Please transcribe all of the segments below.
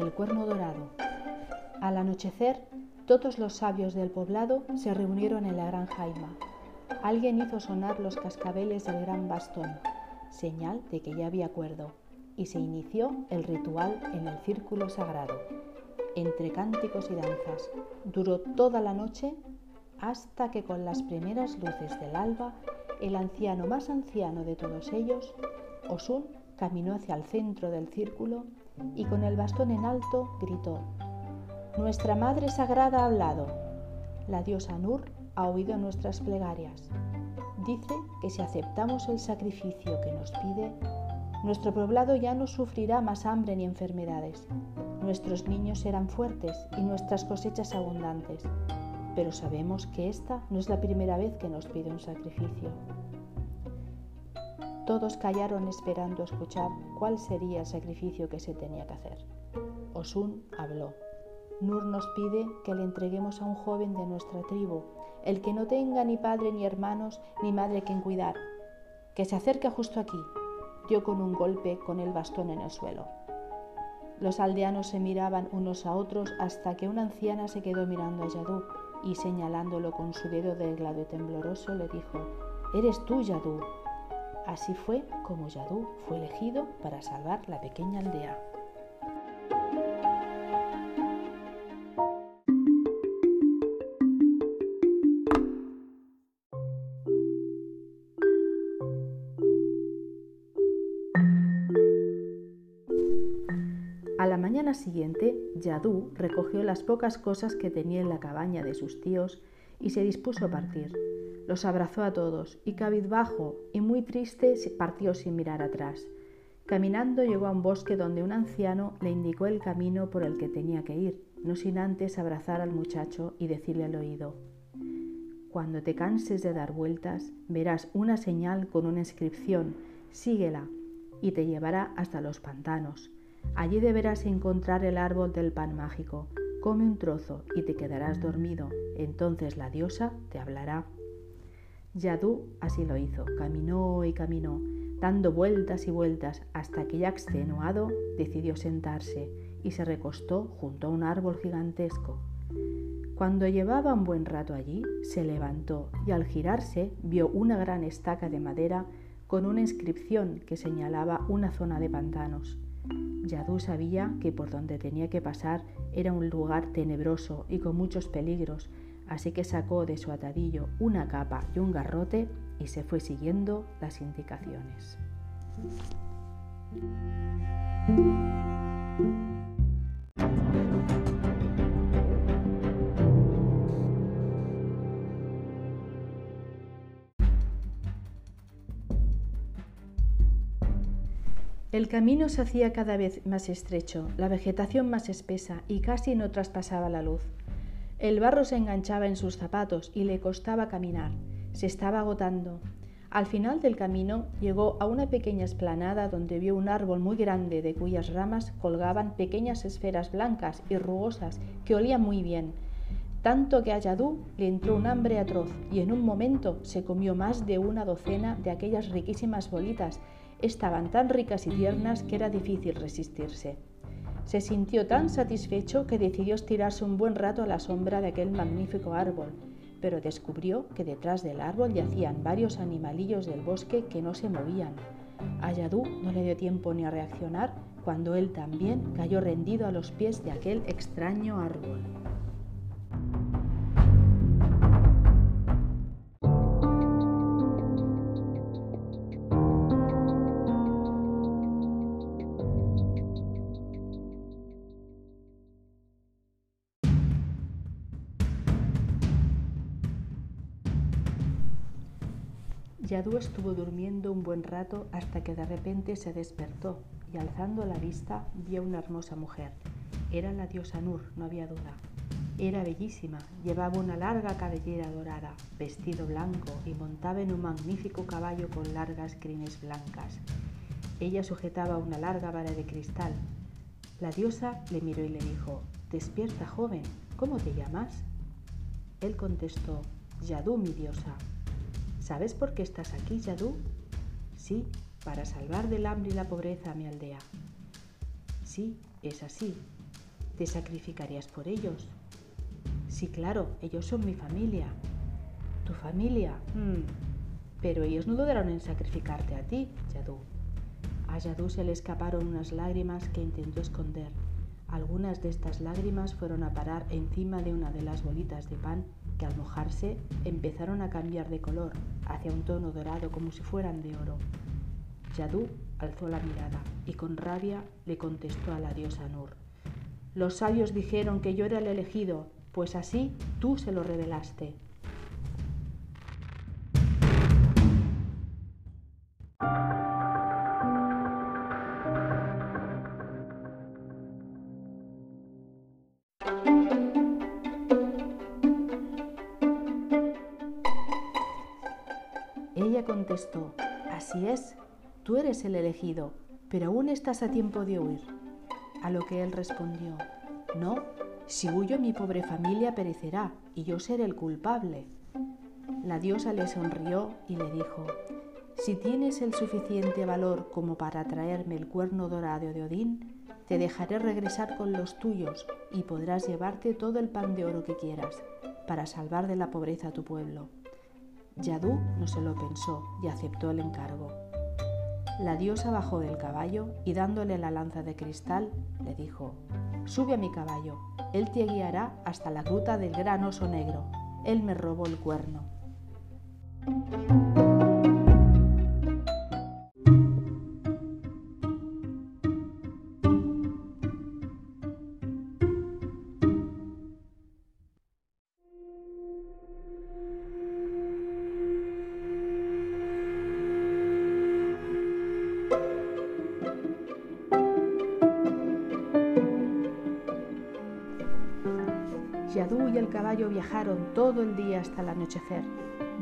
El cuerno dorado. Al anochecer, todos los sabios del poblado se reunieron en la gran jaima. Alguien hizo sonar los cascabeles del gran bastón, señal de que ya había acuerdo, y se inició el ritual en el círculo sagrado. Entre cánticos y danzas, duró toda la noche hasta que con las primeras luces del alba, el anciano más anciano de todos ellos, Osun, caminó hacia el centro del círculo y con el bastón en alto gritó, Nuestra Madre Sagrada ha hablado. La diosa Nur ha oído nuestras plegarias. Dice que si aceptamos el sacrificio que nos pide, nuestro poblado ya no sufrirá más hambre ni enfermedades. Nuestros niños serán fuertes y nuestras cosechas abundantes. Pero sabemos que esta no es la primera vez que nos pide un sacrificio. Todos callaron esperando escuchar cuál sería el sacrificio que se tenía que hacer. Osun habló. Nur nos pide que le entreguemos a un joven de nuestra tribu, el que no tenga ni padre ni hermanos ni madre quien cuidar, que se acerque justo aquí. Dio con un golpe con el bastón en el suelo. Los aldeanos se miraban unos a otros hasta que una anciana se quedó mirando a Yadú y señalándolo con su dedo delgado y tembloroso le dijo, Eres tú, Yadú. Así fue como Yadú fue elegido para salvar la pequeña aldea. A la mañana siguiente, Yadú recogió las pocas cosas que tenía en la cabaña de sus tíos y se dispuso a partir. Los abrazó a todos y cabizbajo y muy triste partió sin mirar atrás. Caminando llegó a un bosque donde un anciano le indicó el camino por el que tenía que ir, no sin antes abrazar al muchacho y decirle al oído, Cuando te canses de dar vueltas, verás una señal con una inscripción, síguela, y te llevará hasta los pantanos. Allí deberás encontrar el árbol del pan mágico. Come un trozo y te quedarás dormido. Entonces la diosa te hablará. Yadú así lo hizo. Caminó y caminó, dando vueltas y vueltas hasta que ya extenuado decidió sentarse y se recostó junto a un árbol gigantesco. Cuando llevaba un buen rato allí, se levantó y al girarse vio una gran estaca de madera con una inscripción que señalaba una zona de pantanos. Yadú sabía que por donde tenía que pasar era un lugar tenebroso y con muchos peligros, así que sacó de su atadillo una capa y un garrote y se fue siguiendo las indicaciones. El camino se hacía cada vez más estrecho, la vegetación más espesa y casi no traspasaba la luz. El barro se enganchaba en sus zapatos y le costaba caminar. Se estaba agotando. Al final del camino llegó a una pequeña esplanada donde vio un árbol muy grande de cuyas ramas colgaban pequeñas esferas blancas y rugosas que olían muy bien. Tanto que a Yadú le entró un hambre atroz y en un momento se comió más de una docena de aquellas riquísimas bolitas estaban tan ricas y tiernas que era difícil resistirse. Se sintió tan satisfecho que decidió estirarse un buen rato a la sombra de aquel magnífico árbol, pero descubrió que detrás del árbol yacían varios animalillos del bosque que no se movían. A Yadú no le dio tiempo ni a reaccionar cuando él también cayó rendido a los pies de aquel extraño árbol. Yadú estuvo durmiendo un buen rato hasta que de repente se despertó y alzando la vista vio una hermosa mujer. Era la diosa Nur, no había duda. Era bellísima, llevaba una larga cabellera dorada, vestido blanco y montaba en un magnífico caballo con largas crines blancas. Ella sujetaba una larga vara de cristal. La diosa le miró y le dijo, Despierta, joven, ¿cómo te llamas? Él contestó, Yadú, mi diosa. ¿Sabes por qué estás aquí, Yadú? Sí, para salvar del hambre y la pobreza a mi aldea. Sí, Es así. ¿Te sacrificarías por ellos? Sí, claro, ellos son mi familia. ¿Tu familia? Hmm. Pero ellos no dudaron en sacrificarte a ti, Yadú. A Yadú se le escaparon unas lágrimas que intentó esconder. Algunas de estas lágrimas fueron a parar encima de una de las bolitas de pan que al mojarse empezaron a cambiar de color hacia un tono dorado como si fueran de oro. Yadú alzó la mirada y con rabia le contestó a la diosa Nur. Los sabios dijeron que yo era el elegido, pues así tú se lo revelaste. Contestó, Así es, tú eres el elegido, pero aún estás a tiempo de huir. A lo que él respondió, No, si huyo mi pobre familia perecerá y yo seré el culpable. La diosa le sonrió y le dijo, Si tienes el suficiente valor como para traerme el cuerno dorado de Odín, te dejaré regresar con los tuyos y podrás llevarte todo el pan de oro que quieras para salvar de la pobreza a tu pueblo. Yadú no se lo pensó y aceptó el encargo. La diosa bajó del caballo y dándole la lanza de cristal, le dijo, Sube a mi caballo, él te guiará hasta la gruta del gran oso negro, él me robó el cuerno. Yadú y el caballo viajaron todo el día hasta el anochecer.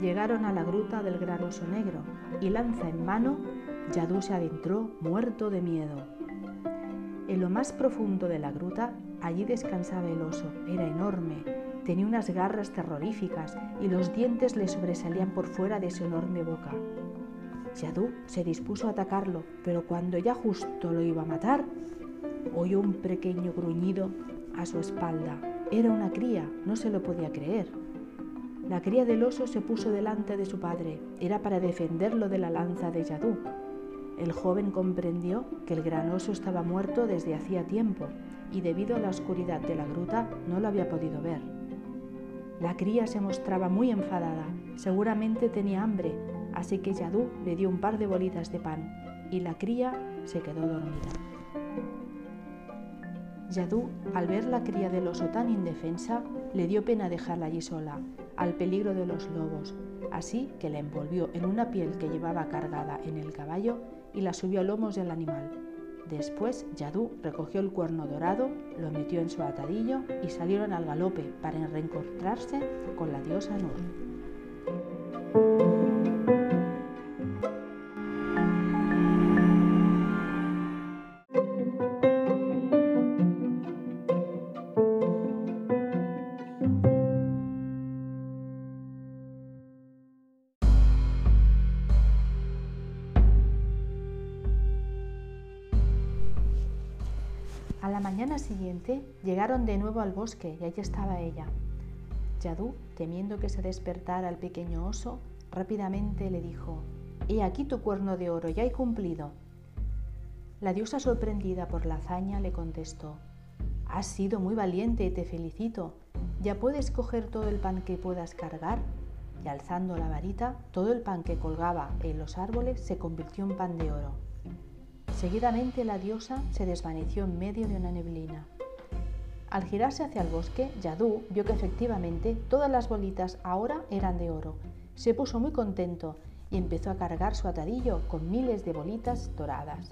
Llegaron a la gruta del gran oso negro y lanza en mano, Yadú se adentró muerto de miedo. En lo más profundo de la gruta, allí descansaba el oso. Era enorme, tenía unas garras terroríficas y los dientes le sobresalían por fuera de su enorme boca. Yadú se dispuso a atacarlo, pero cuando ya justo lo iba a matar, oyó un pequeño gruñido a su espalda era una cría, no se lo podía creer. La cría del oso se puso delante de su padre, era para defenderlo de la lanza de Yadú. El joven comprendió que el gran oso estaba muerto desde hacía tiempo y debido a la oscuridad de la gruta no lo había podido ver. La cría se mostraba muy enfadada, seguramente tenía hambre, así que Yadú le dio un par de bolitas de pan y la cría se quedó dormida. Yadú, al ver la cría del oso tan indefensa, le dio pena dejarla allí sola, al peligro de los lobos, así que la envolvió en una piel que llevaba cargada en el caballo y la subió a lomos del animal. Después, Yadú recogió el cuerno dorado, lo metió en su atadillo y salieron al galope para reencontrarse con la diosa Nur. Mañana siguiente llegaron de nuevo al bosque y allí estaba ella. Yadú, temiendo que se despertara el pequeño oso, rápidamente le dijo, He aquí tu cuerno de oro, ya he cumplido. La diosa sorprendida por la hazaña le contestó, Has sido muy valiente y te felicito. Ya puedes coger todo el pan que puedas cargar. Y alzando la varita, todo el pan que colgaba en los árboles se convirtió en pan de oro. Seguidamente la diosa se desvaneció en medio de una neblina. Al girarse hacia el bosque, Yadú vio que efectivamente todas las bolitas ahora eran de oro. Se puso muy contento y empezó a cargar su atadillo con miles de bolitas doradas.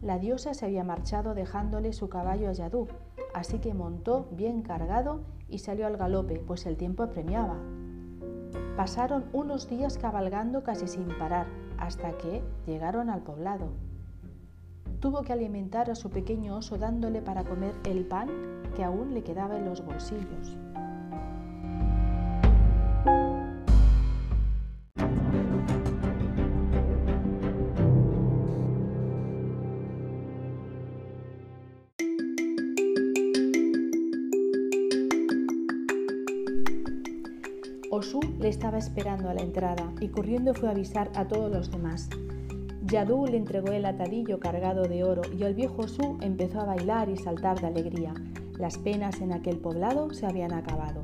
La diosa se había marchado dejándole su caballo a Yadú, así que montó bien cargado y salió al galope, pues el tiempo apremiaba. Pasaron unos días cabalgando casi sin parar, hasta que llegaron al poblado tuvo que alimentar a su pequeño oso dándole para comer el pan que aún le quedaba en los bolsillos. Osu le estaba esperando a la entrada y corriendo fue a avisar a todos los demás. Yadú le entregó el atadillo cargado de oro y el viejo Osu empezó a bailar y saltar de alegría. Las penas en aquel poblado se habían acabado.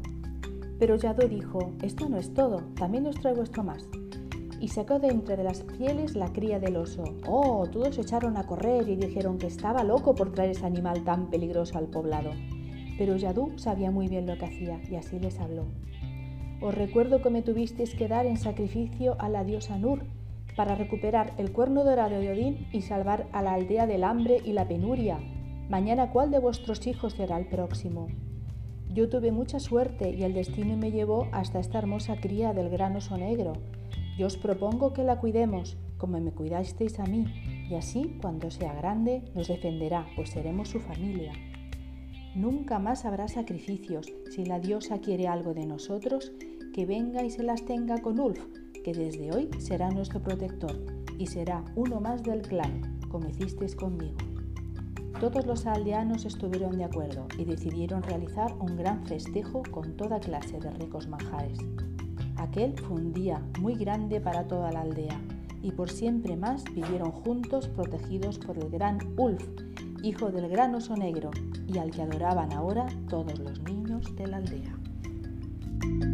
Pero Yadú dijo, esto no es todo, también os traigo esto más. Y sacó de entre de las pieles la cría del oso. Oh, todos echaron a correr y dijeron que estaba loco por traer ese animal tan peligroso al poblado. Pero Yadú sabía muy bien lo que hacía y así les habló. Os recuerdo que me tuvisteis que dar en sacrificio a la diosa Nur para recuperar el cuerno dorado de Odín y salvar a la aldea del hambre y la penuria. Mañana cuál de vuestros hijos será el próximo. Yo tuve mucha suerte y el destino me llevó hasta esta hermosa cría del gran oso negro. Yo os propongo que la cuidemos, como me cuidasteis a mí, y así, cuando sea grande, nos defenderá, pues seremos su familia. Nunca más habrá sacrificios. Si la diosa quiere algo de nosotros, que venga y se las tenga con Ulf, que desde hoy será nuestro protector y será uno más del clan, como hicisteis conmigo. Todos los aldeanos estuvieron de acuerdo y decidieron realizar un gran festejo con toda clase de ricos manjares. Aquel fue un día muy grande para toda la aldea y por siempre más vivieron juntos protegidos por el gran Ulf, hijo del gran oso negro y al que adoraban ahora todos los niños de la aldea.